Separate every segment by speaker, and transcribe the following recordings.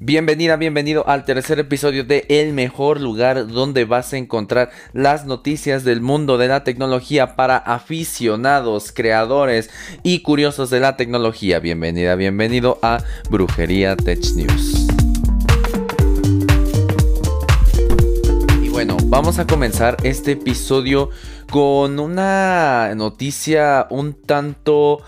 Speaker 1: Bienvenida, bienvenido al tercer episodio de El mejor lugar donde vas a encontrar las noticias del mundo de la tecnología para aficionados, creadores y curiosos de la tecnología. Bienvenida, bienvenido a Brujería Tech News. Y bueno, vamos a comenzar este episodio con una noticia un tanto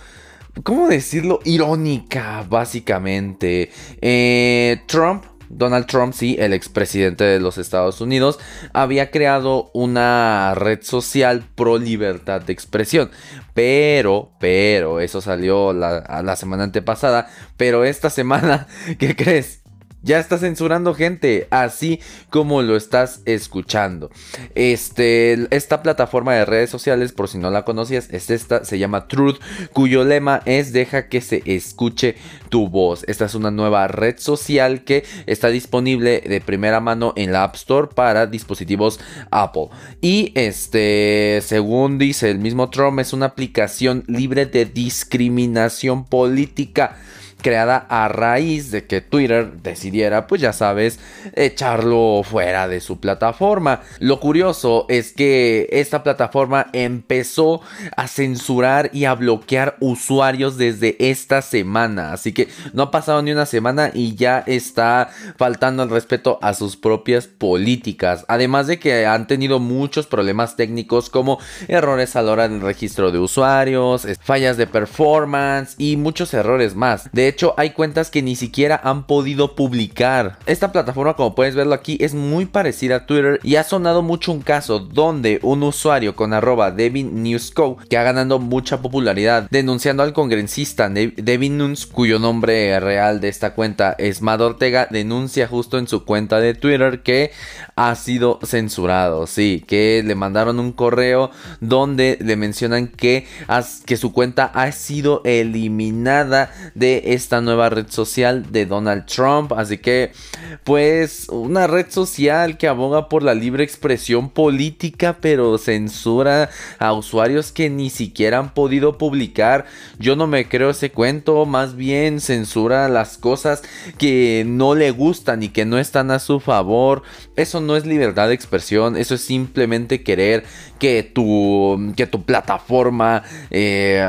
Speaker 1: ¿cómo decirlo? Irónica, básicamente. Eh, Trump Donald Trump, sí, el expresidente de los Estados Unidos, había creado una red social pro libertad de expresión. Pero, pero, eso salió la, la semana antepasada. Pero esta semana, ¿qué crees? Ya está censurando gente, así como lo estás escuchando. Este, esta plataforma de redes sociales, por si no la conocías, es esta, se llama Truth, cuyo lema es deja que se escuche tu voz. Esta es una nueva red social que está disponible de primera mano en la App Store para dispositivos Apple. Y este, según dice el mismo Trump, es una aplicación libre de discriminación política creada a raíz de que Twitter decidiera, pues ya sabes, echarlo fuera de su plataforma. Lo curioso es que esta plataforma empezó a censurar y a bloquear usuarios desde esta semana. Así que no ha pasado ni una semana y ya está faltando el respeto a sus propias políticas. Además de que han tenido muchos problemas técnicos como errores a la hora del registro de usuarios, fallas de performance y muchos errores más. Hecho, hay cuentas que ni siquiera han podido publicar. Esta plataforma, como puedes verlo aquí, es muy parecida a Twitter y ha sonado mucho un caso donde un usuario con arroba Devin Newsco, que ha ganado mucha popularidad, denunciando al congresista Devin Nunes, cuyo nombre real de esta cuenta es Mad Ortega, denuncia justo en su cuenta de Twitter que ha sido censurado. Sí, que le mandaron un correo donde le mencionan que, que su cuenta ha sido eliminada de esta nueva red social de Donald Trump. Así que, pues, una red social que aboga por la libre expresión política, pero censura a usuarios que ni siquiera han podido publicar. Yo no me creo ese cuento, más bien censura las cosas que no le gustan y que no están a su favor. Eso no es libertad de expresión, eso es simplemente querer que tu, que tu plataforma eh,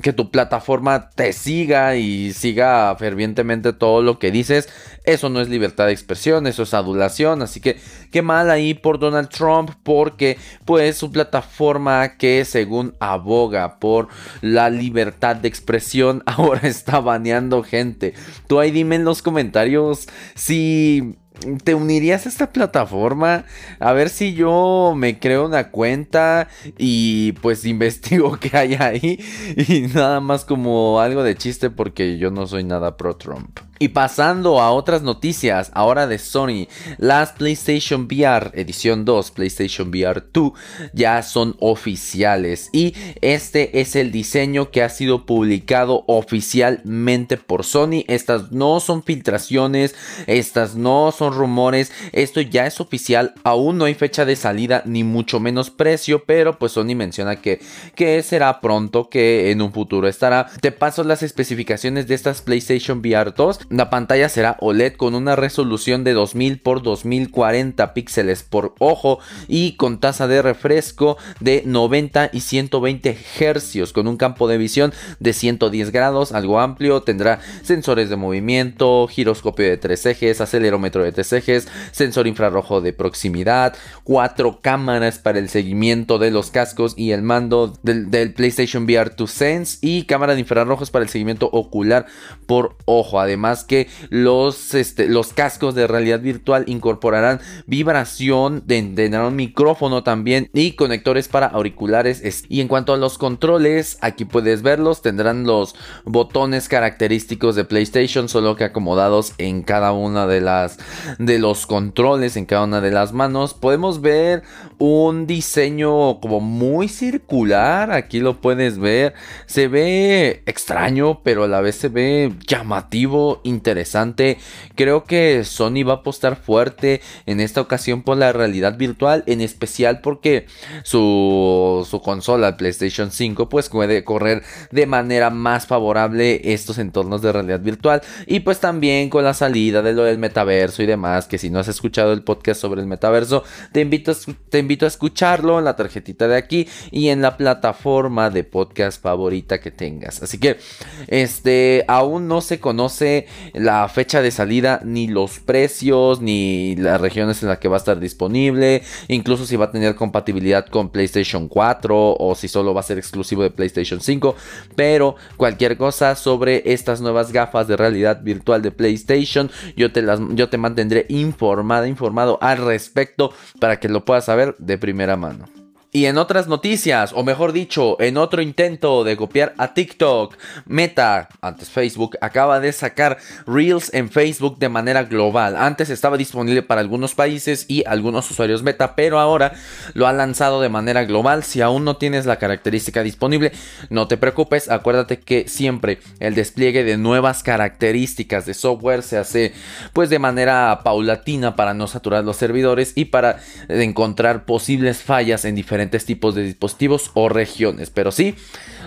Speaker 1: que tu plataforma te siga y siga fervientemente todo lo que dices. Eso no es libertad de expresión, eso es adulación. Así que qué mal ahí por Donald Trump porque pues su plataforma que según aboga por la libertad de expresión ahora está baneando gente. Tú ahí dime en los comentarios si ¿Te unirías a esta plataforma? A ver si yo me creo una cuenta y pues investigo qué hay ahí. Y nada más como algo de chiste porque yo no soy nada pro Trump. Y pasando a otras noticias, ahora de Sony, las PlayStation VR edición 2, PlayStation VR 2 ya son oficiales y este es el diseño que ha sido publicado oficialmente por Sony. Estas no son filtraciones, estas no son rumores, esto ya es oficial, aún no hay fecha de salida ni mucho menos precio, pero pues Sony menciona que, que será pronto, que en un futuro estará. Te paso las especificaciones de estas PlayStation VR 2 la pantalla será OLED con una resolución de 2000 x 2040 píxeles por ojo y con tasa de refresco de 90 y 120 Hz con un campo de visión de 110 grados, algo amplio. Tendrá sensores de movimiento, giroscopio de tres ejes, acelerómetro de tres ejes, sensor infrarrojo de proximidad, cuatro cámaras para el seguimiento de los cascos y el mando del, del PlayStation VR 2 Sense y cámara de infrarrojos para el seguimiento ocular por ojo. Además que los, este, los cascos de realidad virtual incorporarán vibración, tendrán un micrófono también y conectores para auriculares. Y en cuanto a los controles, aquí puedes verlos, tendrán los botones característicos de PlayStation, solo que acomodados en cada una de las de los controles en cada una de las manos. Podemos ver un diseño como muy circular. Aquí lo puedes ver. Se ve extraño, pero a la vez se ve llamativo, interesante. Creo que Sony va a apostar fuerte en esta ocasión por la realidad virtual, en especial porque su, su consola PlayStation 5 pues puede correr de manera más favorable estos entornos de realidad virtual y pues también con la salida de lo del metaverso y demás, que si no has escuchado el podcast sobre el metaverso, te invito a, te invito a escucharlo en la tarjetita de aquí y en la plataforma de podcast favorita que tengas. Así que este aún no se conoce la fecha de salida ni los precios ni las regiones en las que va a estar disponible, incluso si va a tener compatibilidad con PlayStation 4 o si solo va a ser exclusivo de PlayStation 5, pero cualquier cosa sobre estas nuevas gafas de realidad virtual de PlayStation, yo te las yo te mantendré informada, informado al respecto para que lo puedas saber de primera mano. Y en otras noticias, o mejor dicho, en otro intento de copiar a TikTok, Meta, antes Facebook, acaba de sacar Reels en Facebook de manera global. Antes estaba disponible para algunos países y algunos usuarios Meta, pero ahora lo ha lanzado de manera global. Si aún no tienes la característica disponible, no te preocupes, acuérdate que siempre el despliegue de nuevas características de software se hace pues de manera paulatina para no saturar los servidores y para encontrar posibles fallas en diferentes tipos de dispositivos o regiones. Pero sí,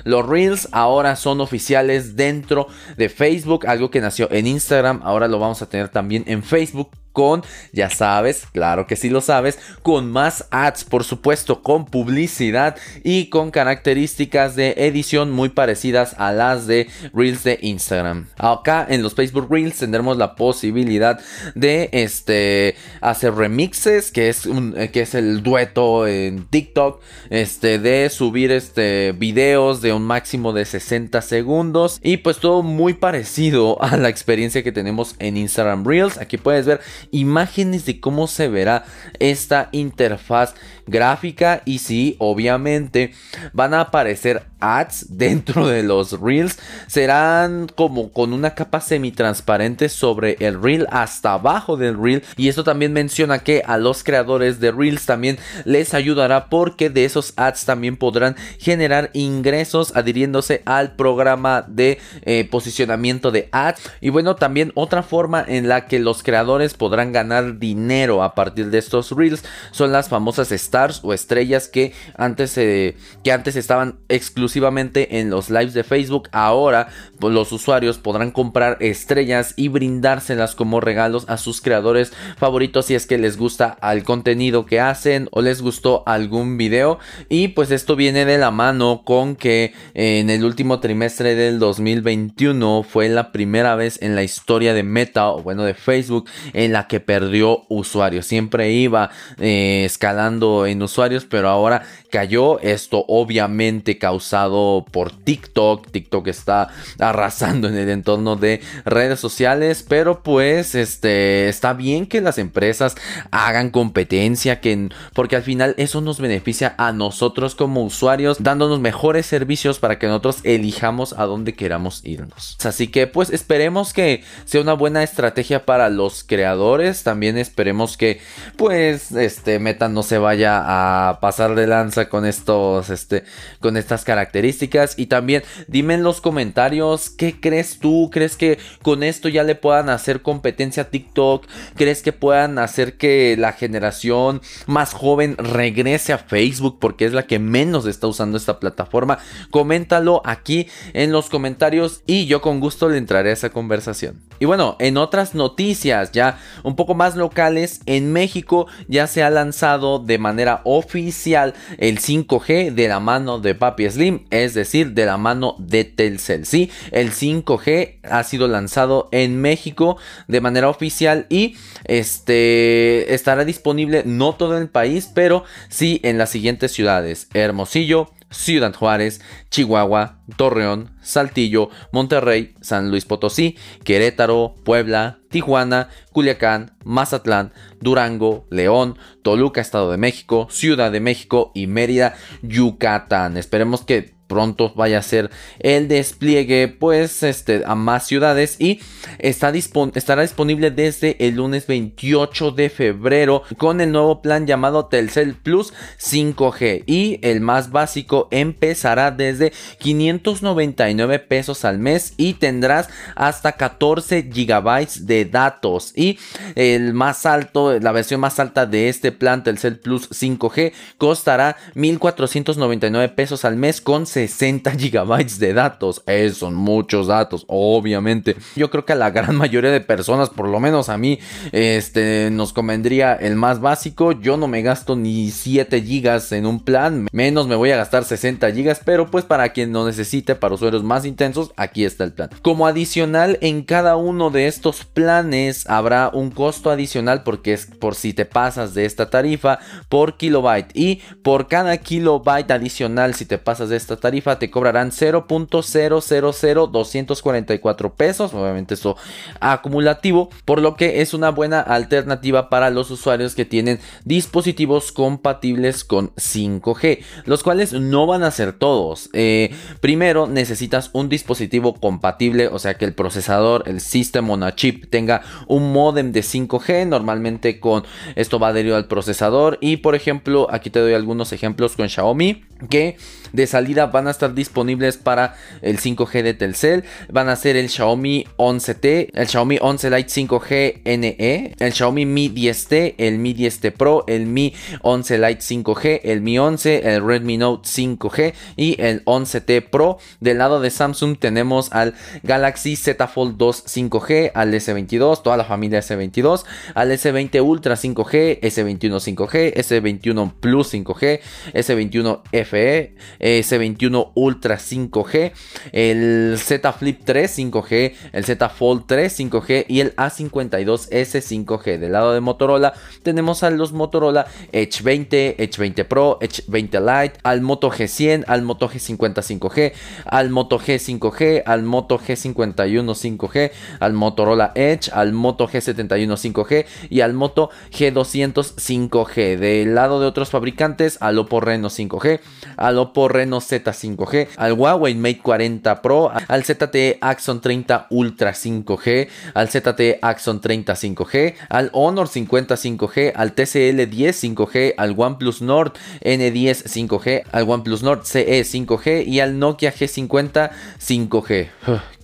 Speaker 1: los Reels ahora son oficiales dentro de Facebook, algo que nació en Instagram, ahora lo vamos a tener también en Facebook con, ya sabes, claro que sí lo sabes, con más ads, por supuesto, con publicidad y con características de edición muy parecidas a las de Reels de Instagram. Acá en los Facebook Reels tendremos la posibilidad de este hacer remixes, que es un que es el dueto en TikTok, este de subir este videos de un máximo de 60 segundos y pues todo muy parecido a la experiencia que tenemos en Instagram Reels. Aquí puedes ver imágenes de cómo se verá esta interfaz gráfica. Y sí, obviamente van a aparecer ads dentro de los reels. Serán como con una capa semi-transparente sobre el reel hasta abajo del reel. Y esto también menciona que a los creadores de reels también les ayudará porque de esos ads también podrán generar ingresos adhiriéndose al programa de eh, posicionamiento de ads. Y bueno también otra forma en la que los creadores podrán ganar dinero a partir de estos reels son las famosas stars o estrellas que antes, eh, que antes estaban exclusivamente en los lives de Facebook. Ahora pues, los usuarios podrán comprar estrellas y brindárselas como regalos a sus creadores favoritos si es que les gusta el contenido que hacen o les gustó algún video. Y pues esto viene de la mano con que en el último trimestre del 2021 fue la primera vez en la historia de Meta o bueno de Facebook en la que perdió usuarios. Siempre iba eh, escalando en usuarios, pero ahora cayó. Esto obviamente causado por TikTok. TikTok está arrasando en el entorno de redes sociales, pero pues este está bien que las empresas hagan competencia, que porque al final eso nos beneficia a nosotros como usuarios, dándonos mejores servicios para que nosotros elijamos a dónde queramos irnos. Así que pues esperemos que sea una buena estrategia para los creadores. También esperemos que pues este Meta no se vaya a pasar de lanza con estos este con estas características. Y también dime en los comentarios qué crees tú crees que con esto ya le puedan hacer competencia a TikTok crees que puedan hacer que la generación más joven regrese a Facebook porque es la que menos está usando esta plataforma coméntalo aquí en los comentarios y yo con gusto le entraré a esa conversación. Y bueno en otras noticias ya un poco más locales en México ya se ha lanzado de manera oficial el 5G de la mano de Papi Slim, es decir, de la mano de Telcel. Sí, el 5G ha sido lanzado en México de manera oficial y este estará disponible no todo el país, pero sí en las siguientes ciudades: Hermosillo, Ciudad Juárez, Chihuahua, Torreón, Saltillo, Monterrey, San Luis Potosí, Querétaro, Puebla, Tijuana, Culiacán, Mazatlán, Durango, León, Toluca, Estado de México, Ciudad de México y Mérida, Yucatán. Esperemos que pronto vaya a ser el despliegue pues este a más ciudades y está estará disponible desde el lunes 28 de febrero con el nuevo plan llamado Telcel Plus 5G y el más básico empezará desde 599 pesos al mes y tendrás hasta 14 gigabytes de datos. Y el más alto la versión más alta de este plan Telcel Plus 5G costará 1499 pesos al mes con 60 gigabytes de datos. Eh, son muchos datos, obviamente. Yo creo que a la gran mayoría de personas, por lo menos a mí, este, nos convendría el más básico. Yo no me gasto ni 7 gigas en un plan, menos me voy a gastar 60 gigas, pero pues para quien lo necesite, para usuarios más intensos, aquí está el plan. Como adicional, en cada uno de estos planes habrá un costo adicional porque es por si te pasas de esta tarifa por kilobyte y por cada kilobyte adicional si te pasas de esta tarifa te cobrarán 0.000244 pesos, obviamente eso acumulativo, por lo que es una buena alternativa para los usuarios que tienen dispositivos compatibles con 5G, los cuales no van a ser todos. Eh, primero necesitas un dispositivo compatible, o sea que el procesador, el System on a Chip tenga un modem de 5G, normalmente con esto va adherido al procesador y por ejemplo aquí te doy algunos ejemplos con Xiaomi que de salida van a estar disponibles para el 5G de Telcel. Van a ser el Xiaomi 11T, el Xiaomi 11 Lite 5G NE, el Xiaomi Mi 10T, el Mi 10T Pro, el Mi 11 Lite 5G, el Mi 11, el Redmi Note 5G y el 11T Pro. Del lado de Samsung tenemos al Galaxy Z Fold 2 5G, al S22, toda la familia S22, al S20 Ultra 5G, S21 5G, S21 Plus 5G, S21 FE, S21 Ultra 5G, el Z Flip 3 5G, el Z Fold 3 5G y el A52S 5G. Del lado de Motorola tenemos a los Motorola Edge 20, Edge 20 Pro, Edge 20 Lite, al Moto G100, al Moto G50 5G, al Moto G 5G, al Moto G51 5G, al Motorola Edge, al Moto G71 5G y al Moto G200 5G. Del lado de otros fabricantes, al Oppo Reno 5G, al Oppo Reno Z 5G, al Huawei Mate 40 Pro, al ZTE Axon 30 Ultra 5G, al ZTE Axon 30 5G, al Honor 50 5G, al TCL 10 5G, al OnePlus Nord N10 5G, al OnePlus Nord CE 5G y al Nokia G50 5G.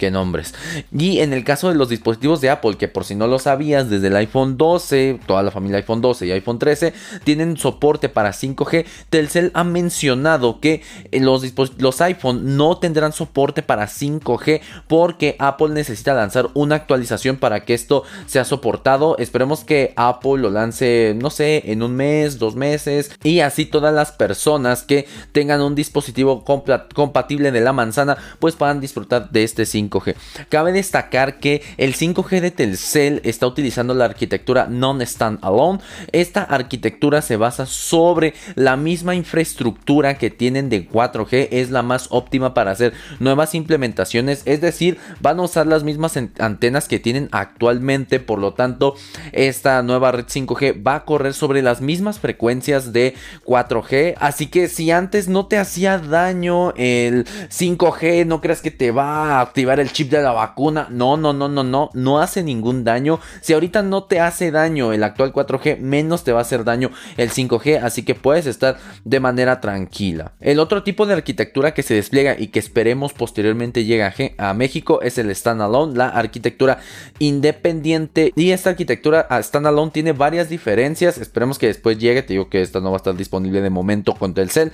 Speaker 1: Qué nombres. Y en el caso de los dispositivos de Apple, que por si no lo sabías, desde el iPhone 12, toda la familia iPhone 12 y iPhone 13 tienen soporte para 5G. Telcel ha mencionado que los, los iPhone no tendrán soporte para 5G porque Apple necesita lanzar una actualización para que esto sea soportado. Esperemos que Apple lo lance, no sé, en un mes, dos meses y así todas las personas que tengan un dispositivo compatible de la manzana pues puedan disfrutar de este 5G. Cabe destacar que el 5G de Telcel está utilizando la arquitectura non-standalone. Esta arquitectura se basa sobre la misma infraestructura que tienen de 4G es la más óptima para hacer nuevas implementaciones, es decir, van a usar las mismas antenas que tienen actualmente, por lo tanto, esta nueva red 5G va a correr sobre las mismas frecuencias de 4G, así que si antes no te hacía daño el 5G, no creas que te va a activar el chip de la vacuna, no, no, no, no, no, no hace ningún daño, si ahorita no te hace daño el actual 4G, menos te va a hacer daño el 5G, así que puedes estar de manera tranquila. El otro tipo de arquitectura que se despliega y que esperemos posteriormente llegue a, México es el standalone, la arquitectura independiente. Y esta arquitectura standalone tiene varias diferencias. Esperemos que después llegue. Te digo que esta no va a estar disponible de momento con Telcel.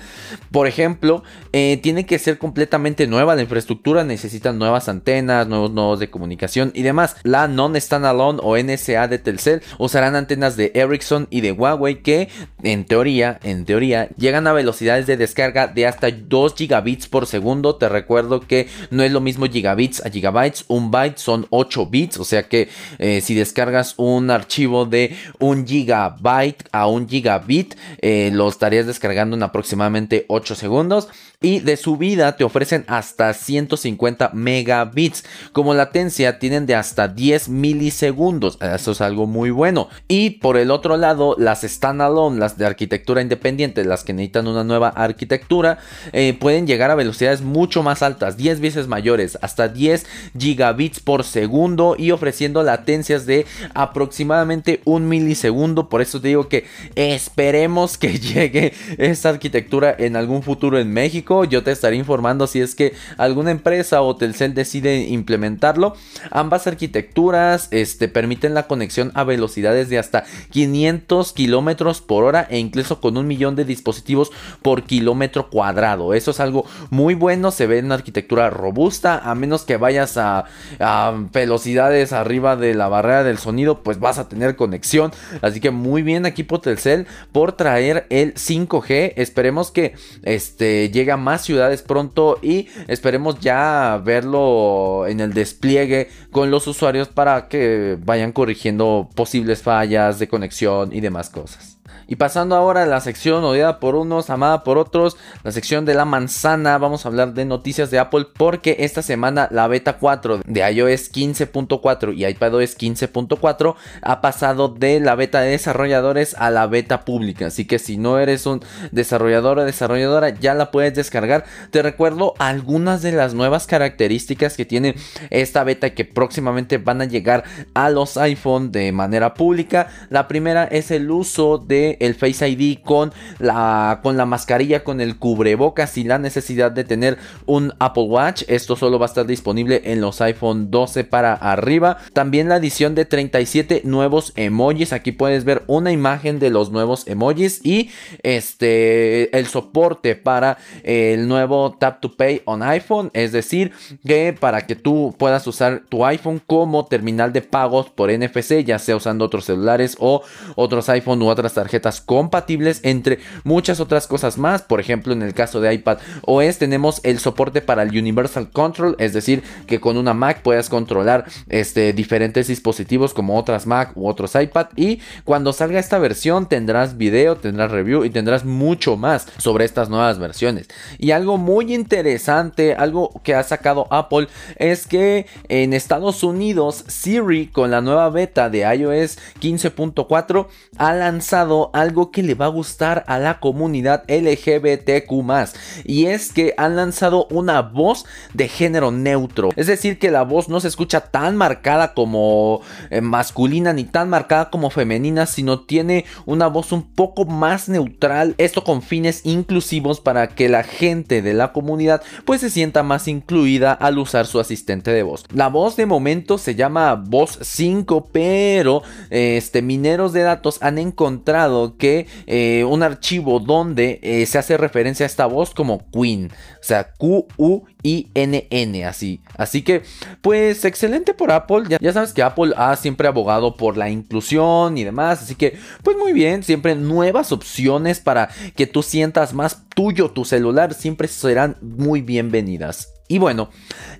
Speaker 1: Por ejemplo, eh, tiene que ser completamente nueva la infraestructura. Necesitan nuevas antenas, nuevos nodos de comunicación y demás. La non-standalone o NSA de Telcel usarán antenas de Ericsson y de Huawei que en teoría, en teoría, llegan a velocidades de descarga de hasta 2 gigabits por segundo. Te recuerdo que no es lo mismo gigabits a gigabytes. Un byte son 8 bits. O sea que eh, si descargas un archivo de un gigabyte a un gigabit, eh, lo estarías descargando en aproximadamente 8 segundos y de subida te ofrecen hasta 150 megabits. Como latencia tienen de hasta 10 milisegundos. Eso es algo muy bueno. Y por el otro lado, las standalone, las de arquitectura independiente, las que necesitan una nueva arquitectura, eh, pueden llegar a velocidades mucho más altas, 10 veces mayores, hasta 10 gigabits por segundo y ofreciendo latencias de aproximadamente un milisegundo. Por eso te digo que esperemos que llegue esta arquitectura en algún futuro en México. Yo te estaré informando si es que alguna empresa o Telcel decide implementarlo. Ambas arquitecturas este, permiten la conexión a velocidades de hasta 500 kilómetros por hora e incluso con un millón de dispositivos por kilómetro cuadrado. Eso es algo muy bueno, se ve en una arquitectura robusta, a menos que vayas a, velocidades arriba de la barrera del sonido, pues vas a tener conexión. Así que muy bien equipo Telcel por traer el 5G. Esperemos que este, llegue más ciudades pronto y esperemos ya verlo en el despliegue con los usuarios para que vayan corrigiendo posibles fallas de conexión y demás cosas. Y pasando ahora a la sección odiada por unos, amada por otros, la sección de la manzana, vamos a hablar de noticias de Apple porque esta semana la beta 4 de iOS 15.4 y iPadOS 15.4 ha pasado de la beta de desarrolladores a la beta pública. Así que si no eres un desarrollador o desarrolladora ya la puedes descargar. Te recuerdo algunas de las nuevas características que tiene esta beta que próximamente van a llegar a los iPhone de manera pública. La primera es el uso de el Face ID con la, con la mascarilla, con el cubrebocas y la necesidad de tener un Apple Watch. Esto solo va a estar disponible en los iPhone 12 para arriba. También la adición de 37 nuevos emojis. Aquí puedes ver una imagen de los nuevos emojis y este el soporte para el nuevo Tap to Pay on iPhone. Es decir, que para que tú puedas usar tu iPhone como terminal de pagos por NFC, ya sea usando otros celulares o otros iPhone u otras tarjetas compatibles entre muchas otras cosas más. Por ejemplo, en el caso de iPad OS tenemos el soporte para el Universal Control, es decir, que con una Mac puedas controlar este, diferentes dispositivos como otras Mac u otros iPad. Y cuando salga esta versión tendrás video, tendrás review y tendrás mucho más sobre estas nuevas versiones. Y algo muy interesante, algo que ha sacado Apple es que en Estados Unidos Siri con la nueva beta de iOS 15.4 ha lanzado algo que le va a gustar a la comunidad LGBTQ y es que han lanzado una voz de género neutro. Es decir, que la voz no se escucha tan marcada como eh, masculina ni tan marcada como femenina, sino tiene una voz un poco más neutral. Esto con fines inclusivos para que la gente de la comunidad pues se sienta más incluida al usar su asistente de voz. La voz de momento se llama voz 5, pero este mineros de datos han encontrado que eh, un archivo donde eh, se hace referencia a esta voz como Queen, o sea, Q-U-I-N-N, así. Así que, pues, excelente por Apple. Ya, ya sabes que Apple ha siempre abogado por la inclusión y demás, así que, pues, muy bien, siempre nuevas opciones para que tú sientas más tuyo tu celular, siempre serán muy bienvenidas. Y bueno,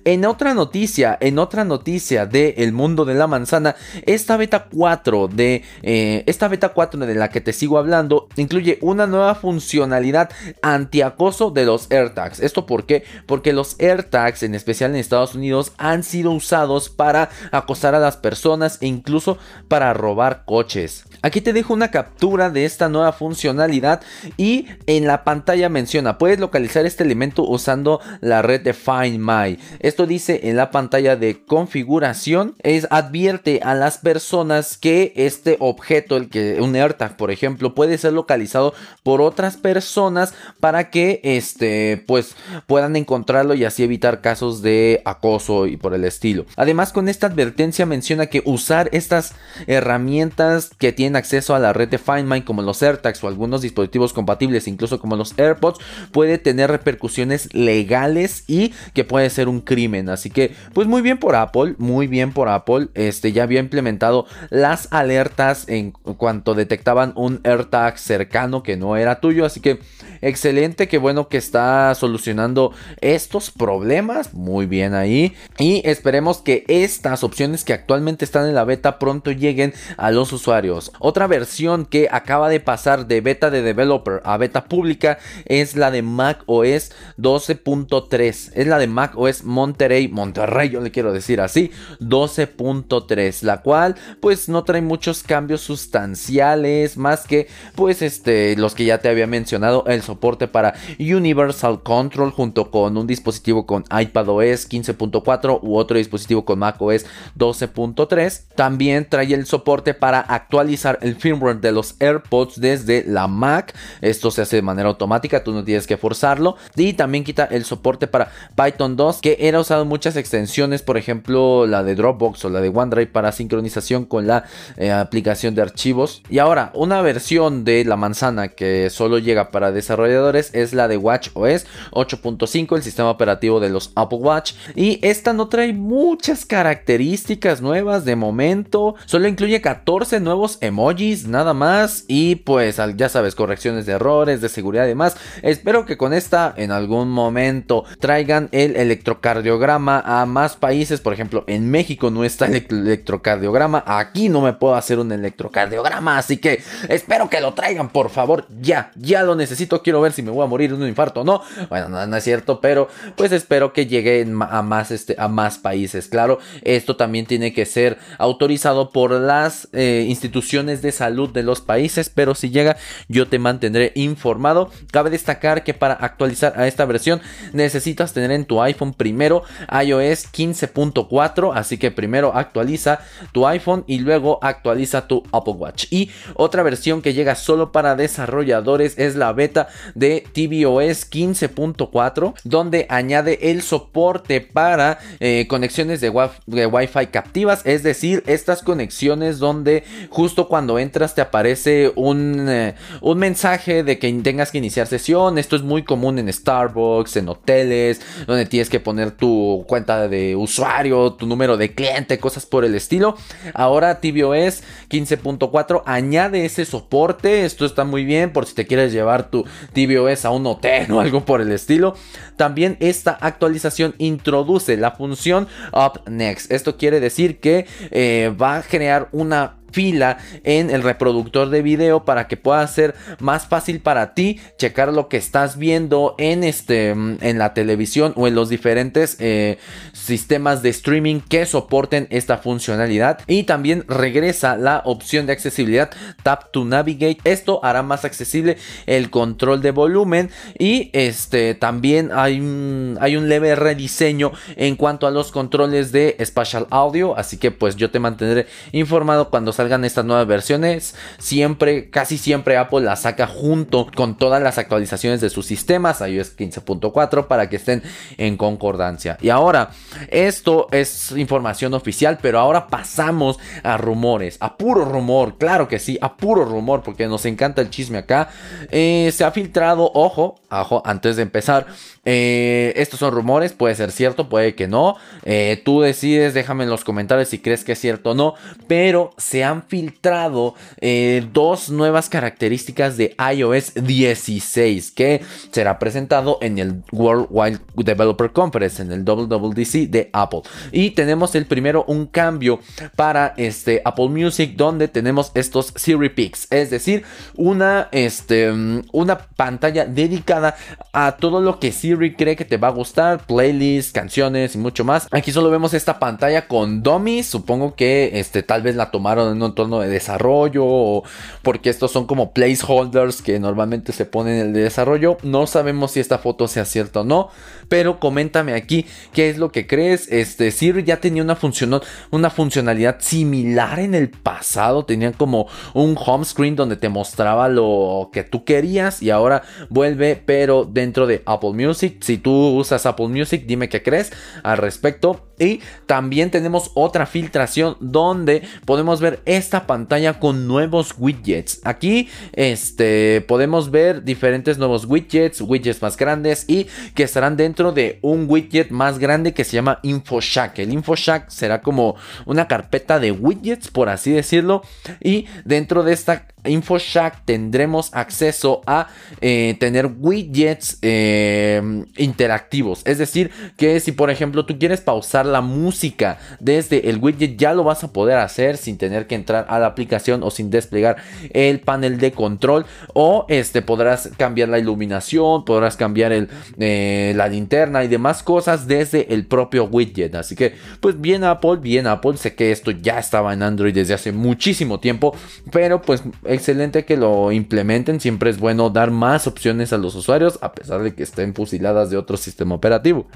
Speaker 1: en otra noticia, en otra noticia de El mundo de la manzana, esta beta 4 de eh, esta beta 4 de la que te sigo hablando incluye una nueva funcionalidad antiacoso de los AirTags. ¿Esto por qué? Porque los AirTags, en especial en Estados Unidos, han sido usados para acosar a las personas e incluso para robar coches. Aquí te dejo una captura de esta nueva funcionalidad y en la pantalla menciona, puedes localizar este elemento usando la red de Find My. Esto dice en la pantalla de configuración, es advierte a las personas que este objeto, el que un AirTag por ejemplo, puede ser localizado por otras personas para que este pues puedan encontrarlo y así evitar casos de acoso y por el estilo. Además con esta advertencia menciona que usar estas herramientas que tienen acceso a la red de Find como los AirTags o algunos dispositivos compatibles, incluso como los AirPods, puede tener repercusiones legales y que puede ser un crimen. Así que, pues muy bien por Apple, muy bien por Apple. Este ya había implementado las alertas en cuanto detectaban un AirTag cercano que no era tuyo. Así que excelente, qué bueno que está solucionando estos problemas. Muy bien ahí. Y esperemos que estas opciones que actualmente están en la beta pronto lleguen a los usuarios. Otra versión que acaba de pasar de beta de developer a beta pública es la de Mac OS 12.3. Es la de Mac OS Monterey Monterrey, Monterrey yo le quiero decir así, 12.3, la cual pues no trae muchos cambios sustanciales más que pues este los que ya te había mencionado, el soporte para Universal Control junto con un dispositivo con iPadOS 15.4 u otro dispositivo con macOS 12.3. También trae el soporte para actualizar el firmware de los AirPods desde la Mac. Esto se hace de manera automática, tú no tienes que forzarlo. Y también quita el soporte para Python 2, que era usado en muchas extensiones, por ejemplo la de Dropbox o la de OneDrive para sincronización con la eh, aplicación de archivos. Y ahora, una versión de la manzana que solo llega para desarrolladores es la de WatchOS 8.5, el sistema operativo de los Apple Watch. Y esta no trae muchas características nuevas de momento, solo incluye 14 nuevos emojis, nada más. Y pues ya sabes, correcciones de errores, de seguridad y demás. Espero que con esta en algún momento traigan el electrocardiograma a más países. Por ejemplo, en México no está el electrocardiograma. Aquí no me puedo hacer un electrocardiograma. Así que espero que lo traigan, por favor. Ya, ya lo necesito. Quiero ver si me voy a morir de un infarto o no. Bueno, no, es cierto, pero pues espero que llegue a más, este, a más países. Claro, esto también tiene que ser autorizado por las eh, instituciones de salud de los países. Pero si llega, yo te mantendré informado. Cabe destacar que para actualizar a esta versión necesitas tener en tu iPhone primero iOS 15.4. Así que primero actualiza tu iPhone y luego actualiza tu Apple Watch. Y otra versión que llega solo para desarrolladores es la beta de tvOS 15.4 donde añade el soporte para eh, conexiones de, Wi-Fi captivas. Es decir, estas conexiones donde justo cuando entras te aparece un, eh, un mensaje de que tengas que iniciar sesión. Esto es muy común en Starbucks, en hoteles, donde tienes que poner tu cuenta de usuario, tu número de cliente, cosas por el estilo. Ahora tvOS 15.4 añade ese soporte. Esto está muy bien por si te quieres llevar tu tvOS a un hotel o algo por el estilo. También esta actualización introduce la función Up Next. Esto quiere decir que eh, va a generar una fila en el reproductor de video para que pueda ser más fácil para ti checar lo que estás viendo en este en la televisión o en los diferentes eh, sistemas de streaming que soporten esta funcionalidad. Y también regresa la opción de accesibilidad tap to navigate. Esto hará más accesible el control de volumen y este también hay un, hay un leve rediseño en cuanto a los controles de spatial audio. Así que pues yo te mantendré informado cuando salgan estas nuevas versiones, siempre, casi siempre Apple las saca junto con todas las actualizaciones de sus sistemas, iOS 15.4, para que estén en concordancia. Y ahora, esto es información oficial, pero ahora pasamos a rumores, a puro rumor, claro que sí, a puro rumor, porque nos encanta el chisme acá. Eh, se ha filtrado, ojo, ojo, antes de empezar, eh, estos son rumores, puede ser cierto, puede que no. Eh, tú decides, déjame en los comentarios si crees que es cierto o no. Pero se han filtrado eh, dos nuevas características de iOS 16 que será presentado en el Worldwide Developer Conference, en el WWDC de Apple. Y tenemos el primero, un cambio para este Apple Music, donde tenemos estos Siri Picks, es decir, una, este, una pantalla dedicada a todo lo que Siri cree que te va a gustar, playlists, canciones y mucho más. Aquí solo vemos esta pantalla con dummies, supongo que este tal vez la tomaron en un entorno de desarrollo o porque estos son como placeholders que normalmente se ponen en el de desarrollo. No sabemos si esta foto sea cierta o no, pero coméntame aquí qué es lo que crees. Este Siri ya tenía una función, una funcionalidad similar en el pasado, tenía como un home screen donde te mostraba lo que tú querías y ahora vuelve pero dentro de Apple Music si tú usas Apple Music, dime qué crees al respecto. Y también tenemos otra filtración donde podemos ver esta pantalla con nuevos widgets. Aquí este, podemos ver diferentes nuevos widgets, widgets más grandes y que estarán dentro de un widget más grande que se llama InfoShack. El InfoShack será como una carpeta de widgets, por así decirlo. Y dentro de esta InfoShack tendremos acceso a eh, tener widgets eh, interactivos. Es decir, que si por ejemplo tú quieres pausar la música desde el widget, ya lo vas a poder hacer sin tener que entrar a la aplicación o sin desplegar el panel de control. O este podrás cambiar la iluminación, podrás cambiar el, eh, la linterna y demás cosas desde el propio widget. Así que, pues bien Apple, bien Apple. Sé que esto ya estaba en Android desde hace muchísimo tiempo, pero pues excelente que lo implementen. Siempre es bueno dar más opciones a los usuarios, a pesar de que estén fusiladas de otro sistema operativo.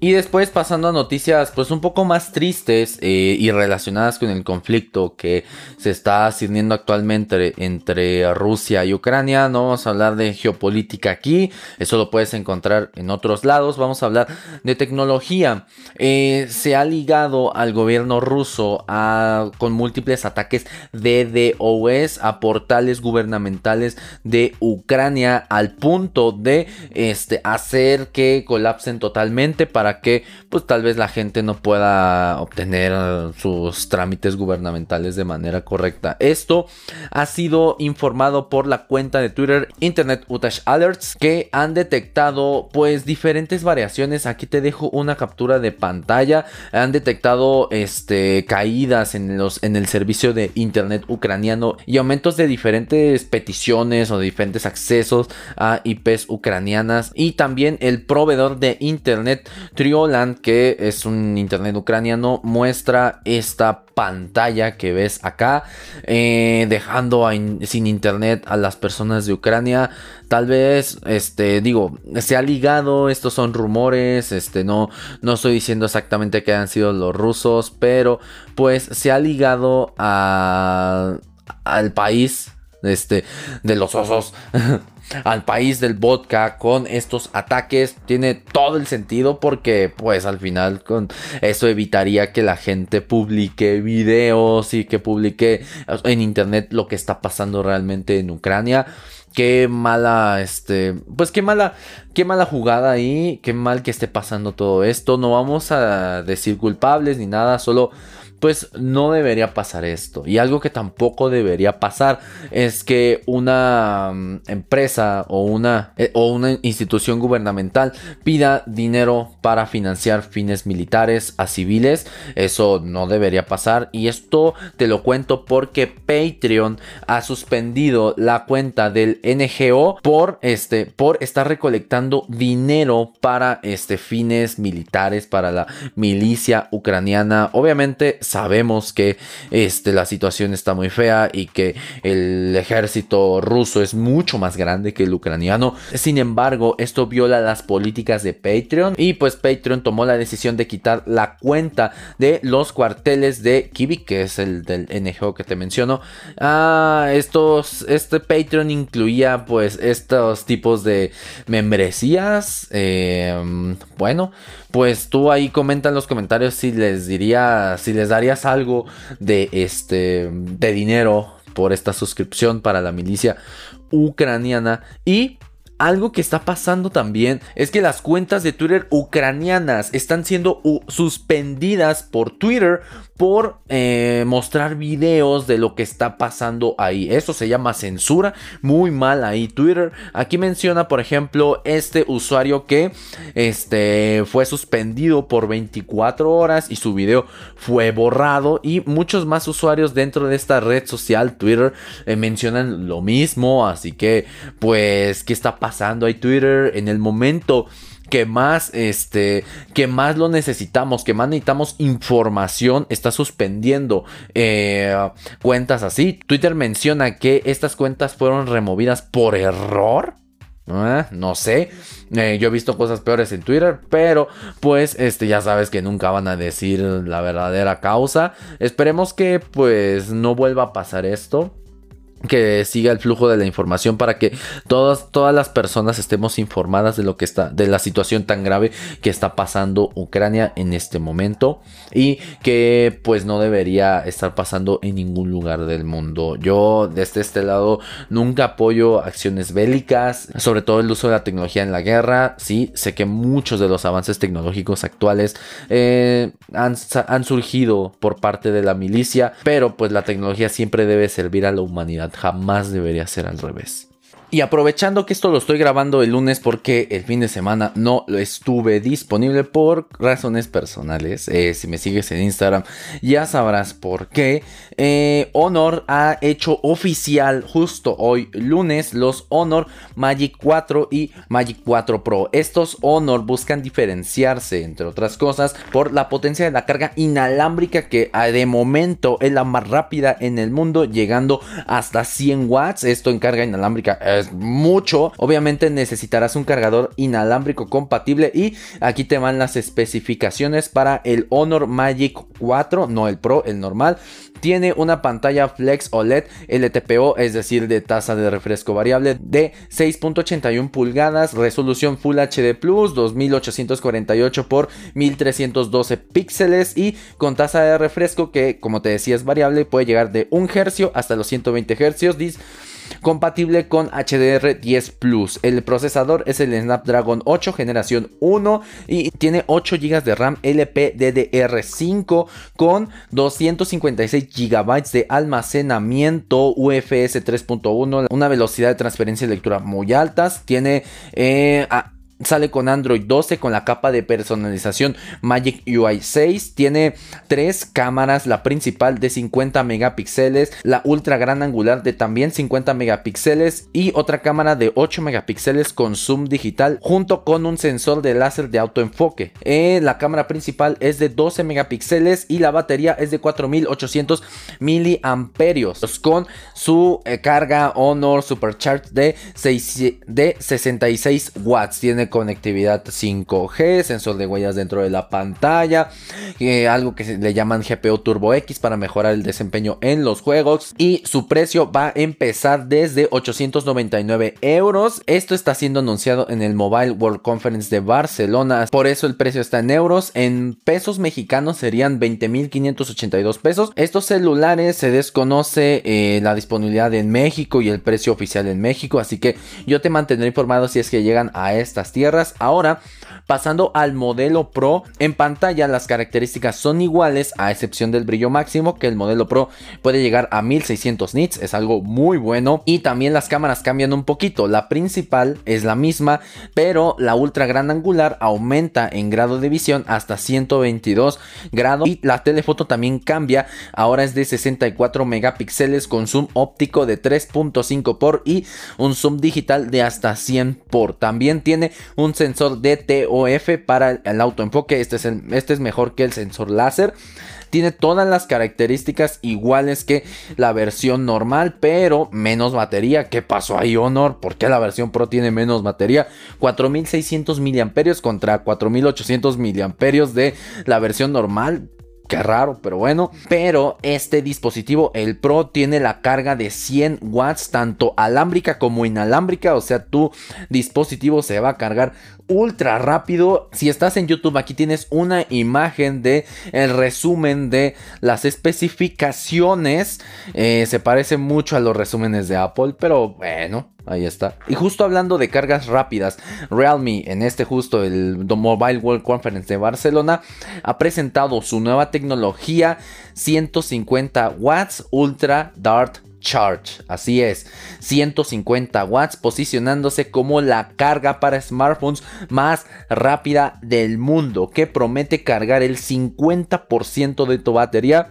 Speaker 1: Y después pasando a noticias pues un poco más tristes eh, y relacionadas con el conflicto que se está sirviendo actualmente entre Rusia y Ucrania. No vamos a hablar de geopolítica aquí, eso lo puedes encontrar en otros lados. Vamos a hablar de tecnología. Eh, se ha ligado al gobierno ruso con múltiples ataques de DOS a portales gubernamentales de Ucrania al punto de este, hacer que colapsen totalmente para que pues tal vez la gente no pueda obtener sus trámites gubernamentales de manera correcta. Esto ha sido informado por la cuenta de Twitter Internet Outage Alerts que han detectado pues diferentes variaciones. Aquí te dejo una captura de pantalla. Han detectado este caídas en los en el servicio de internet ucraniano y aumentos de diferentes peticiones o de diferentes accesos a IPs ucranianas y también el proveedor de internet Trioland, que es un internet ucraniano, muestra esta pantalla que ves acá, eh, dejando sin internet a las personas de Ucrania. Tal vez, este, digo, se ha ligado, estos son rumores, este, no, no estoy diciendo exactamente que han sido los rusos, pero pues se ha ligado a, al país, este, de los osos. al país del vodka con estos ataques tiene todo el sentido porque pues al final con eso evitaría que la gente publique videos y que publique en internet lo que está pasando realmente en Ucrania qué mala, este, pues qué mala, qué mala jugada ahí, qué mal que esté pasando todo esto. No vamos a decir culpables ni nada, solo pues no debería pasar esto. Y algo que tampoco debería pasar es que una mm, empresa o una, eh, o una institución gubernamental pida dinero para financiar fines militares a civiles. Eso no debería pasar. Y esto te lo cuento porque Patreon ha suspendido la cuenta del NGO por, este, por estar recolectando dinero para este, fines militares, para la milicia ucraniana. Obviamente sabemos que este, la situación está muy fea y que el ejército ruso es mucho más grande que el ucraniano. Sin embargo, esto viola las políticas de Patreon y pues Patreon tomó la decisión de quitar la cuenta de los cuarteles de Kivik, que es el del NGO que te menciono. Ah, estos, este Patreon incluía pues estos tipos de membresías. Eh, bueno, pues tú ahí comenta en los comentarios si les diría, si les darías algo de este, de dinero por esta suscripción para la milicia ucraniana. Y algo que está pasando también es que las cuentas de Twitter ucranianas están siendo suspendidas por Twitter por eh, mostrar videos de lo que está pasando ahí. Eso se llama censura. Muy mal ahí Twitter. Aquí menciona, por ejemplo, este usuario que este, fue suspendido por 24 horas y su video fue borrado. Y muchos más usuarios dentro de esta red social Twitter eh, mencionan lo mismo. Así que, pues, ¿qué está pasando? Pasando ahí Twitter en el momento que más este que más lo necesitamos que más necesitamos información está suspendiendo eh, cuentas así Twitter menciona que estas cuentas fueron removidas por error ¿Eh? no sé, eh, yo he visto cosas peores en Twitter, pero pues este ya sabes que nunca van a decir la verdadera causa. Esperemos que pues no vuelva a pasar esto que siga el flujo de la información para que todas, todas las personas estemos informadas de lo que está, de la situación tan grave que está pasando Ucrania en este momento y que pues no debería estar pasando en ningún lugar del mundo. Yo desde este lado nunca apoyo acciones bélicas, sobre todo el uso de la tecnología en la guerra. Sí, sé que muchos de los avances tecnológicos actuales eh, han, han surgido por parte de la milicia, pero pues la tecnología siempre debe servir a la humanidad jamás debería ser al revés. Y aprovechando que esto lo estoy grabando el lunes porque el fin de semana no lo estuve disponible por razones personales. Eh, si me sigues en Instagram ya sabrás por qué. Eh, Honor ha hecho oficial justo hoy lunes los Honor Magic 4 y Magic 4 Pro. Estos Honor buscan diferenciarse entre otras cosas por la potencia de la carga inalámbrica que ah, de momento es la más rápida en el mundo llegando hasta 100 watts. Esto en carga inalámbrica es mucho. Obviamente necesitarás un cargador inalámbrico compatible y aquí te van las especificaciones para el Honor Magic 4, no el Pro, el normal. Tiene una pantalla Flex OLED LTPO, es decir, de tasa de refresco variable de 6.81 pulgadas, resolución Full HD Plus 2848 x 1312 píxeles y con tasa de refresco que, como te decía, es variable, puede llegar de 1 Hz hasta los 120 Hz compatible con HDR10 Plus. El procesador es el Snapdragon 8 generación 1 y tiene 8 GB de RAM LPDDR5 con 256 GB de almacenamiento UFS 3.1, una velocidad de transferencia de lectura muy altas, tiene eh, Sale con Android 12 con la capa de personalización Magic UI 6. Tiene tres cámaras, la principal de 50 megapíxeles, la ultra gran angular de también 50 megapíxeles y otra cámara de 8 megapíxeles con zoom digital junto con un sensor de láser de autoenfoque. Eh, la cámara principal es de 12 megapíxeles y la batería es de 4800 miliamperios con su eh, carga Honor Supercharge de, de 66 watts. Tiene conectividad 5G, sensor de huellas dentro de la pantalla, eh, algo que le llaman GPU Turbo X para mejorar el desempeño en los juegos y su precio va a empezar desde 899 euros. Esto está siendo anunciado en el Mobile World Conference de Barcelona, por eso el precio está en euros, en pesos mexicanos serían 20.582 pesos. Estos celulares se desconoce eh, la disponibilidad en México y el precio oficial en México, así que yo te mantendré informado si es que llegan a estas tierras. Ahora, pasando al modelo Pro, en pantalla las características son iguales a excepción del brillo máximo, que el modelo Pro puede llegar a 1600 nits, es algo muy bueno. Y también las cámaras cambian un poquito, la principal es la misma, pero la ultra gran angular aumenta en grado de visión hasta 122 grados y la telefoto también cambia, ahora es de 64 megapíxeles con zoom óptico de 3.5 por y un zoom digital de hasta 100 por. También tiene un sensor DTOF para el autoenfoque. Este es, este es mejor que el sensor láser. Tiene todas las características iguales que la versión normal, pero menos batería. ¿Qué pasó ahí, Honor? ¿Por qué la versión Pro tiene menos batería? 4600 mAh contra 4800 mAh de la versión normal. Qué raro, pero bueno. Pero este dispositivo, el Pro, tiene la carga de 100 watts, tanto alámbrica como inalámbrica. O sea, tu dispositivo se va a cargar ultra rápido. Si estás en YouTube, aquí tienes una imagen de el resumen de las especificaciones. Eh, se parece mucho a los resúmenes de Apple, pero bueno. Ahí está. Y justo hablando de cargas rápidas, Realme en este justo el Mobile World Conference de Barcelona ha presentado su nueva tecnología 150 watts Ultra Dart Charge. Así es, 150 watts posicionándose como la carga para smartphones más rápida del mundo que promete cargar el 50% de tu batería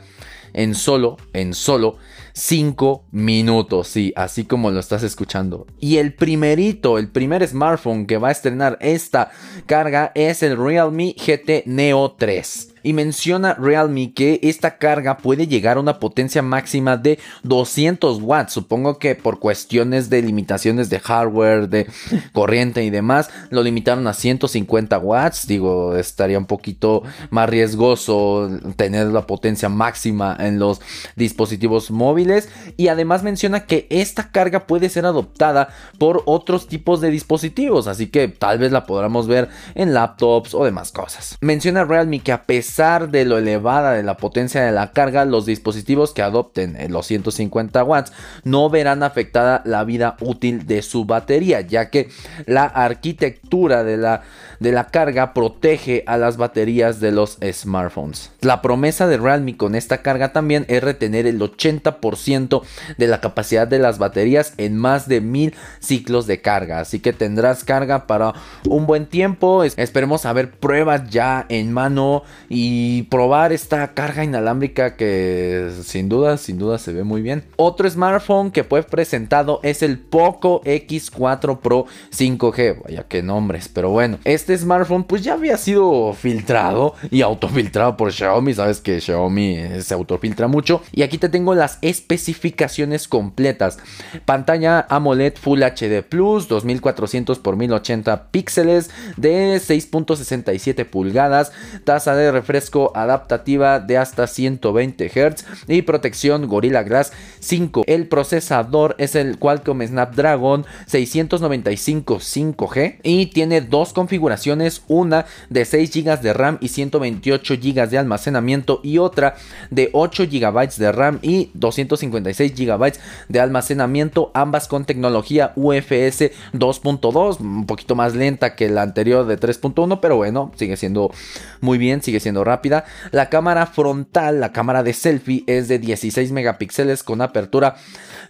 Speaker 1: en solo, en solo 5 minutos, sí, así como lo estás escuchando. Y el primerito, el primer smartphone que va a estrenar esta carga es el Realme GT Neo 3 y menciona Realme que esta carga puede llegar a una potencia máxima de 200 watts. Supongo que por cuestiones de limitaciones de hardware, de corriente y demás, lo limitaron a 150 watts. Digo, estaría un poquito más riesgoso tener la potencia máxima en los dispositivos móviles. Y además menciona que esta carga puede ser adoptada por otros tipos de dispositivos. Así que tal vez la podamos ver en laptops o demás cosas. Menciona Realme que a pesar de lo elevada de la potencia de la carga, los dispositivos que adopten los 150 watts no verán afectada la vida útil de su batería, ya que la arquitectura de la de la carga protege a las baterías de los smartphones. La promesa de Realme con esta carga también es retener el 80% de la capacidad de las baterías en más de mil ciclos de carga. Así que tendrás carga para un buen tiempo. Esperemos a ver pruebas ya en mano y probar esta carga inalámbrica que sin duda, sin duda se ve muy bien. Otro smartphone que fue presentado es el Poco X4 Pro 5G. Vaya que nombres, pero bueno, este smartphone pues ya había sido filtrado y autofiltrado por Xiaomi. Sabes que Xiaomi se autofiltra mucho. Y aquí te tengo las especificaciones completas. Pantalla AMOLED Full HD Plus, 2400 x 1080 píxeles de 6.67 pulgadas, tasa de refresco adaptativa de hasta 120 Hz y protección Gorilla Glass 5. El procesador es el Qualcomm Snapdragon 695 5G y tiene dos configuraciones, una de 6 GB de RAM y 128 GB de almacenamiento y otra de 8 GB de RAM y 256 GB de almacenamiento, ambas con tecnología UFS 2.2, un poquito más lenta que la anterior de 3.1, pero bueno, sigue siendo muy bien, sigue siendo rápida. La cámara frontal, la cámara de selfie es de 16 megapíxeles con apertura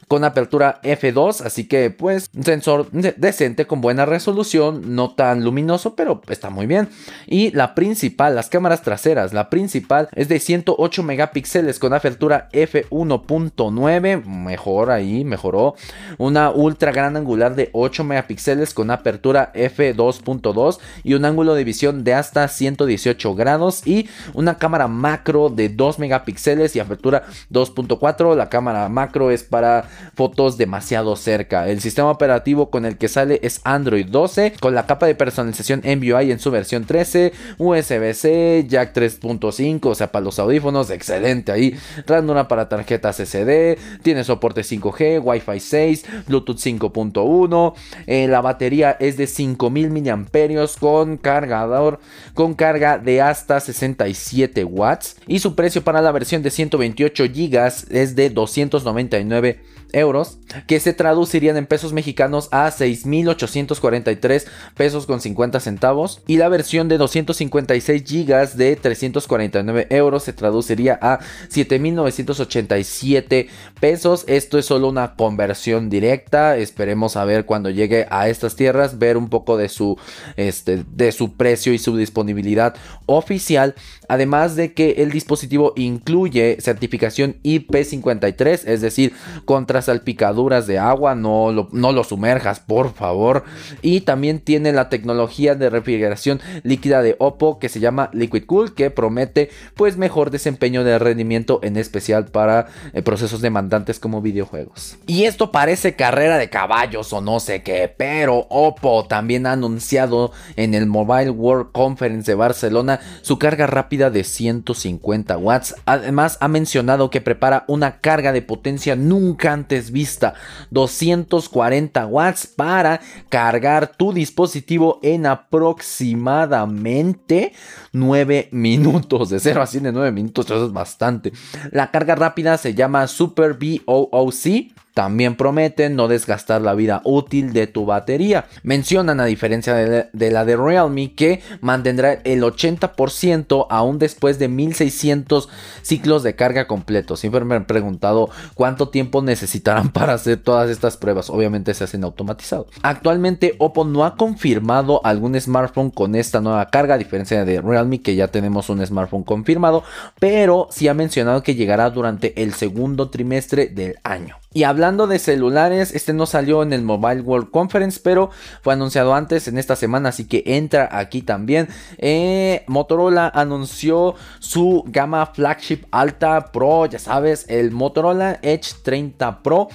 Speaker 1: con apertura f2, así que pues sensor decente con buena resolución, no tan luminoso, pero está muy bien. Y la principal, las cámaras traseras, la principal es de 108 megapíxeles con apertura f1.9, mejor ahí, mejoró. Una ultra gran angular de 8 megapíxeles con apertura f2.2 y un ángulo de visión de hasta 118 grados y una cámara macro de 2 megapíxeles y apertura 2.4. La cámara macro es para fotos demasiado cerca. El sistema operativo con el que sale es Android 12 con la capa de personalización MBUI en su versión 13, USB-C, Jack 3.5, o sea, para los audífonos, excelente ahí. Random para tarjetas SD, tiene soporte 5G, Wi-Fi 6, Bluetooth 5.1, eh, la batería es de 5000 mAh con cargador con carga de hasta 67 watts y su precio para la versión de 128 GB es de 299 euros, que se traducirían en pesos mexicanos a 6.843 pesos con 50 centavos. Y la versión de 256 gigas de 349 euros se traduciría a 7.987 pesos. Esto es solo una conversión directa. Esperemos a ver cuando llegue a estas tierras, ver un poco de su, este, de su precio y su disponibilidad oficial. Además de que el dispositivo incluye certificación IP53, es decir, contra salpicaduras de agua, no lo, no lo sumerjas, por favor. Y también tiene la tecnología de refrigeración líquida de Oppo que se llama Liquid Cool, que promete pues mejor desempeño de rendimiento, en especial para eh, procesos demandantes como videojuegos. Y esto parece carrera de caballos o no sé qué, pero Oppo también ha anunciado en el Mobile World Conference de Barcelona su carga rápida de 150 watts. Además ha mencionado que prepara una carga de potencia nunca antes vista. 240 watts para cargar tu dispositivo en aproximadamente 9 minutos. De 0 a 100 en 9 minutos, eso es bastante. La carga rápida se llama Super BOOC también prometen no desgastar la vida útil de tu batería. Mencionan a diferencia de la de Realme que mantendrá el 80% aún después de 1600 ciclos de carga completo. Siempre me han preguntado cuánto tiempo necesitarán para hacer todas estas pruebas. Obviamente se hacen automatizados. Actualmente Oppo no ha confirmado algún smartphone con esta nueva carga a diferencia de Realme que ya tenemos un smartphone confirmado. Pero sí ha mencionado que llegará durante el segundo trimestre del año. Y hablando de celulares, este no salió en el Mobile World Conference, pero fue anunciado antes en esta semana, así que entra aquí también. Eh, Motorola anunció su gama flagship alta Pro, ya sabes, el Motorola Edge 30 Pro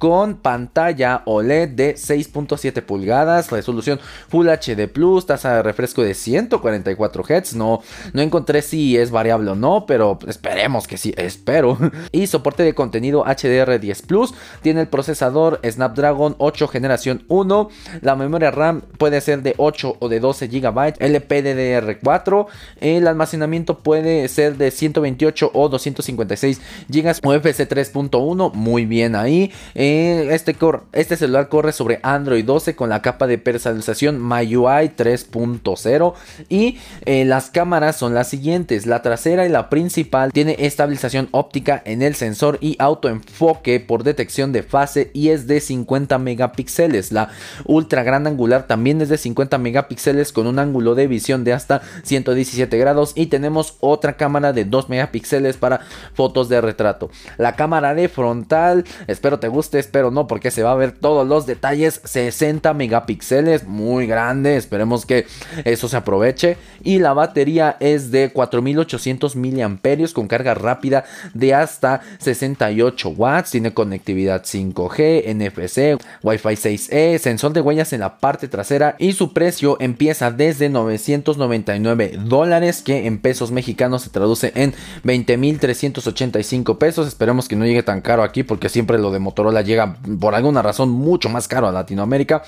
Speaker 1: con pantalla OLED de 6.7 pulgadas, resolución Full HD Plus, tasa de refresco de 144 Hz. No, no encontré si es variable o no, pero esperemos que sí, espero. Y soporte de contenido HDR10 Plus. Tiene el procesador Snapdragon 8 generación 1. La memoria RAM puede ser de 8 o de 12 GB. LPDDR4. El almacenamiento puede ser de 128 o 256 GB. UFC 3.1. Muy bien ahí. Este, este celular corre sobre Android 12 con la capa de personalización MyUI 3.0. Y eh, las cámaras son las siguientes. La trasera y la principal tiene estabilización óptica en el sensor y autoenfoque por detección de fase y es de 50 megapíxeles. La ultra gran angular también es de 50 megapíxeles con un ángulo de visión de hasta 117 grados y tenemos otra cámara de 2 megapíxeles para fotos de retrato. La cámara de frontal, espero te guste, espero no porque se va a ver todos los detalles, 60 megapíxeles, muy grande, esperemos que eso se aproveche y la batería es de 4800 miliamperios con carga rápida de hasta 68 watts, tiene conectividad 5G, NFC, Wi-Fi 6E, sensor de huellas en la parte trasera y su precio empieza desde 999 dólares que en pesos mexicanos se traduce en 20.385 pesos. Esperemos que no llegue tan caro aquí porque siempre lo de Motorola llega por alguna razón mucho más caro a Latinoamérica.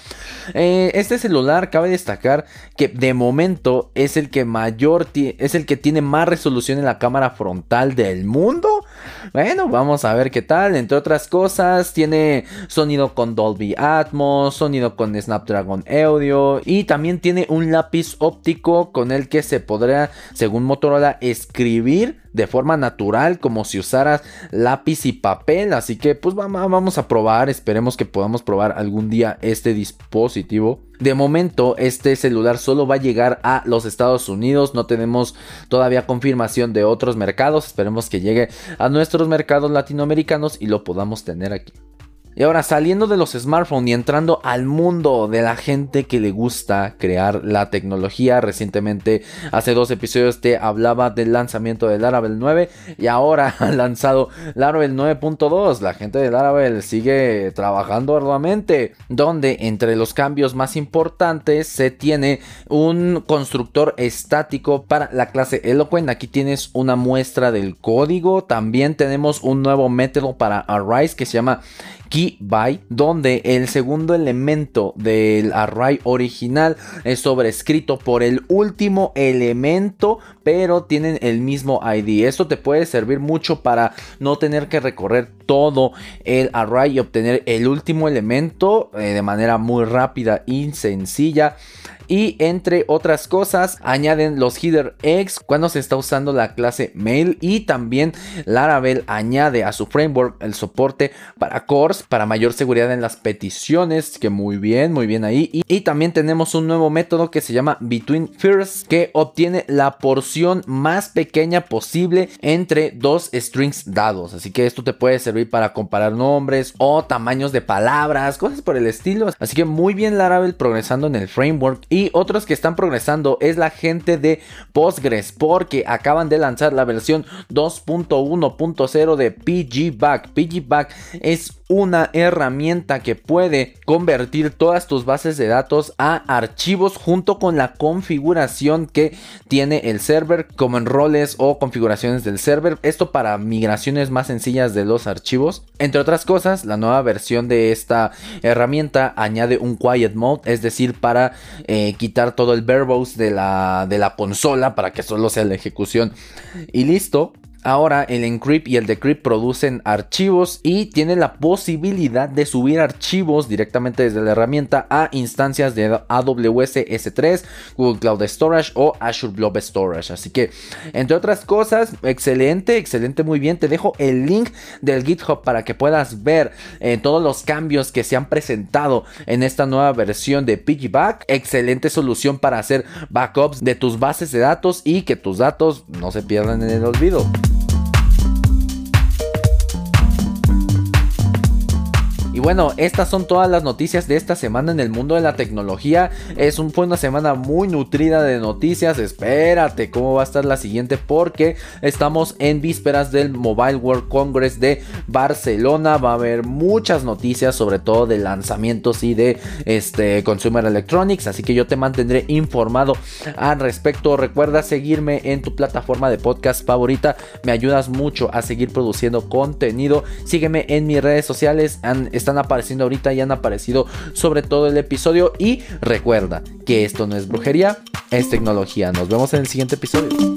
Speaker 1: Eh, este celular cabe destacar que de momento es el que mayor es el que tiene más resolución en la cámara frontal del mundo. Bueno, vamos a ver qué tal. Entre otras cosas, tiene sonido con Dolby Atmos, sonido con Snapdragon Audio y también tiene un lápiz óptico con el que se podrá, según Motorola, escribir de forma natural como si usaras lápiz y papel. Así que pues vamos a probar, esperemos que podamos probar algún día este dispositivo. De momento este celular solo va a llegar a los Estados Unidos, no tenemos todavía confirmación de otros mercados, esperemos que llegue a nuestros mercados latinoamericanos y lo podamos tener aquí. Y ahora saliendo de los smartphones y entrando al mundo de la gente que le gusta crear la tecnología. Recientemente, hace dos episodios te hablaba del lanzamiento del Laravel 9 y ahora han lanzado Laravel 9.2. La gente de Laravel sigue trabajando arduamente, donde entre los cambios más importantes se tiene un constructor estático para la clase Eloquent. Aquí tienes una muestra del código. También tenemos un nuevo método para Arise que se llama key by, donde el segundo elemento del array original es sobrescrito por el último elemento, pero tienen el mismo ID. Esto te puede servir mucho para no tener que recorrer todo el array y obtener el último elemento eh, de manera muy rápida y sencilla. Y entre otras cosas añaden los header eggs cuando se está usando la clase mail. Y también Laravel añade a su framework el soporte para cores para mayor seguridad en las peticiones que muy bien muy bien ahí. Y, y también tenemos un nuevo método que se llama between first que obtiene la porción más pequeña posible entre dos strings dados. Así que esto te puede servir para comparar nombres o tamaños de palabras cosas por el estilo así que muy bien Laravel progresando en el framework y otros que están progresando es la gente de Postgres porque acaban de lanzar la versión 2.1.0 de PGBack. PGBack es una herramienta que puede convertir todas tus bases de datos a archivos junto con la configuración que tiene el server como en roles o configuraciones del server. Esto para migraciones más sencillas de los archivos. Entre otras cosas, la nueva versión de esta herramienta añade un quiet mode, es decir, para eh, quitar todo el verbose de la, de la consola para que solo sea la ejecución y listo. Ahora el encrypt y el decrypt producen archivos y tienen la posibilidad de subir archivos directamente desde la herramienta a instancias de AWS S3, Google Cloud Storage o Azure Blob Storage. Así que, entre otras cosas, excelente, excelente, muy bien. Te dejo el link del GitHub para que puedas ver eh, todos los cambios que se han presentado en esta nueva versión de Piggyback. Excelente solución para hacer backups de tus bases de datos y que tus datos no se pierdan en el olvido. Y bueno, estas son todas las noticias de esta semana en el mundo de la tecnología. Es un, fue una semana muy nutrida de noticias. Espérate cómo va a estar la siguiente porque estamos en vísperas del Mobile World Congress de Barcelona. Va a haber muchas noticias, sobre todo de lanzamientos y de este, Consumer Electronics. Así que yo te mantendré informado al respecto. Recuerda seguirme en tu plataforma de podcast favorita. Me ayudas mucho a seguir produciendo contenido. Sígueme en mis redes sociales. Están apareciendo ahorita y han aparecido sobre todo el episodio. Y recuerda que esto no es brujería, es tecnología. Nos vemos en el siguiente episodio.